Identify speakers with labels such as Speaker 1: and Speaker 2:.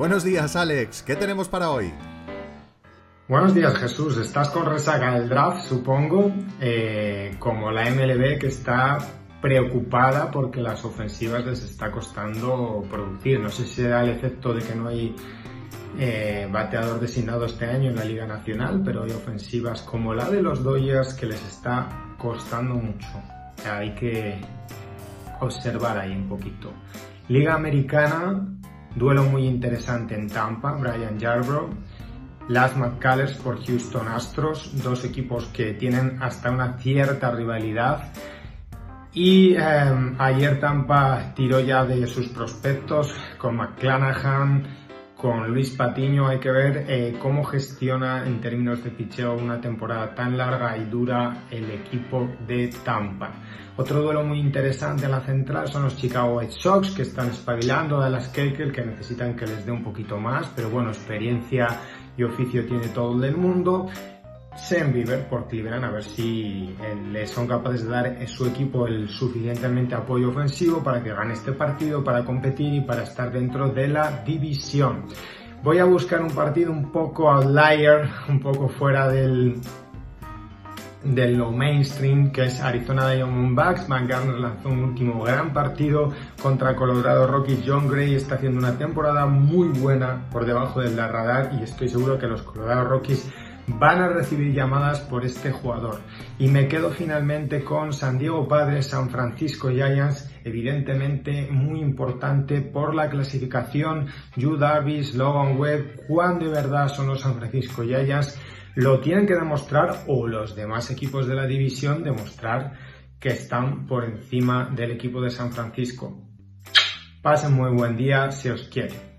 Speaker 1: Buenos días, Alex. ¿Qué tenemos para hoy?
Speaker 2: Buenos días, Jesús. Estás con resaca del draft, supongo, eh, como la MLB que está preocupada porque las ofensivas les está costando producir. No sé si será el efecto de que no hay eh, bateador designado este año en la Liga Nacional, pero hay ofensivas como la de los Dodgers que les está costando mucho. Hay que observar ahí un poquito. Liga Americana, duelo muy interesante en Tampa, Brian Yarbrough. Las McCullers por Houston Astros, dos equipos que tienen hasta una cierta rivalidad. Y em, ayer Tampa tiró ya de sus prospectos con McClanahan, con Luis Patiño. Hay que ver eh, cómo gestiona en términos de picheo una temporada tan larga y dura el equipo de Tampa. Otro duelo muy interesante en la central son los Chicago White Sox que están espabilando, a las Keuchel que necesitan que les dé un poquito más, pero bueno, experiencia y oficio tiene todo el mundo. Sam Bieber por Cleveland, a ver si eh, le son capaces de dar a su equipo el suficientemente apoyo ofensivo para que gane este partido, para competir y para estar dentro de la división. Voy a buscar un partido un poco outlier, un poco fuera del, de lo mainstream que es Arizona Diamondbacks. Garner lanzó un último gran partido contra Colorado Rockies. John Gray está haciendo una temporada muy buena por debajo del radar y estoy seguro que los Colorado Rockies van a recibir llamadas por este jugador. Y me quedo finalmente con San Diego Padres, San Francisco Giants, evidentemente muy importante por la clasificación. Yu Davis, Logan Webb, cuán de verdad son los San Francisco Giants lo tienen que demostrar o los demás equipos de la división demostrar que están por encima del equipo de San Francisco. Pasen muy buen día si os quiere.